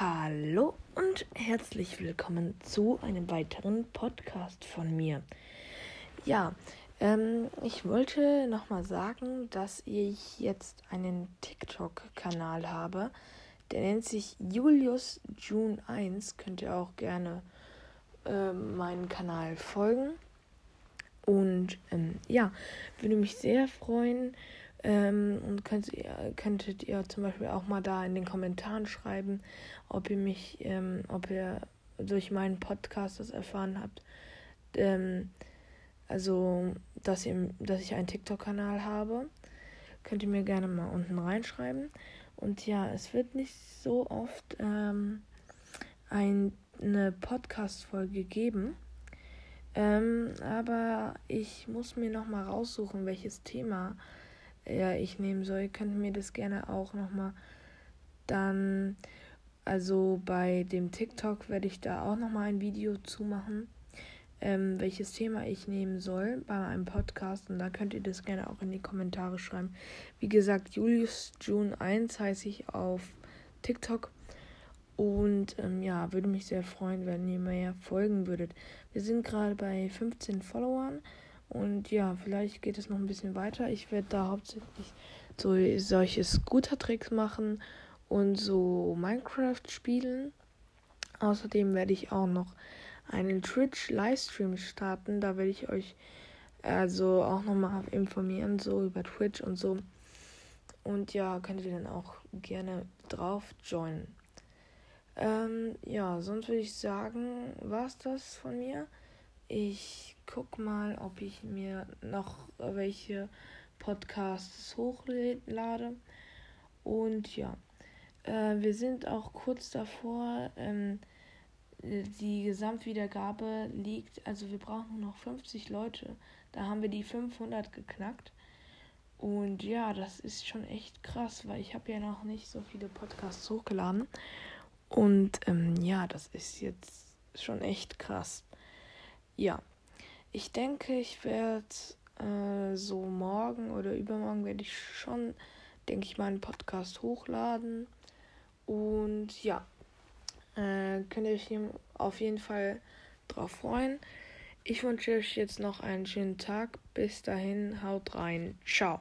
Hallo und herzlich willkommen zu einem weiteren Podcast von mir. Ja, ähm, ich wollte nochmal sagen, dass ich jetzt einen TikTok-Kanal habe. Der nennt sich Julius June 1. Könnt ihr auch gerne äh, meinen Kanal folgen. Und ähm, ja, würde mich sehr freuen, ähm, und könnt ihr, könntet ihr zum Beispiel auch mal da in den Kommentaren schreiben, ob ihr mich, ähm, ob ihr durch meinen Podcast das erfahren habt. Ähm, also, dass, ihr, dass ich einen TikTok-Kanal habe. Könnt ihr mir gerne mal unten reinschreiben. Und ja, es wird nicht so oft ähm, ein, eine Podcast-Folge geben. Ähm, aber ich muss mir noch mal raussuchen, welches Thema ja, ich nehmen soll, könnt mir das gerne auch nochmal dann, also bei dem TikTok werde ich da auch nochmal ein Video zu machen, ähm, welches Thema ich nehmen soll bei meinem Podcast und da könnt ihr das gerne auch in die Kommentare schreiben. Wie gesagt, Julius June 1 heiße ich auf TikTok. Und ähm, ja, würde mich sehr freuen, wenn ihr mir folgen würdet. Wir sind gerade bei 15 Followern. Und ja, vielleicht geht es noch ein bisschen weiter. Ich werde da hauptsächlich so solche Scooter-Tricks machen und so Minecraft spielen. Außerdem werde ich auch noch einen Twitch-Livestream starten. Da werde ich euch also auch nochmal informieren, so über Twitch und so. Und ja, könnt ihr dann auch gerne drauf joinen. Ähm, ja, sonst würde ich sagen, war es das von mir. Ich guck mal, ob ich mir noch welche Podcasts hochlade. Und ja, äh, wir sind auch kurz davor. Ähm, die Gesamtwiedergabe liegt, also wir brauchen nur noch 50 Leute. Da haben wir die 500 geknackt. Und ja, das ist schon echt krass, weil ich habe ja noch nicht so viele Podcasts hochgeladen. Und ähm, ja, das ist jetzt schon echt krass. Ja, ich denke, ich werde äh, so morgen oder übermorgen werde ich schon, denke ich, meinen Podcast hochladen. Und ja, äh, könnt ihr euch auf jeden Fall drauf freuen. Ich wünsche euch jetzt noch einen schönen Tag. Bis dahin, haut rein. Ciao.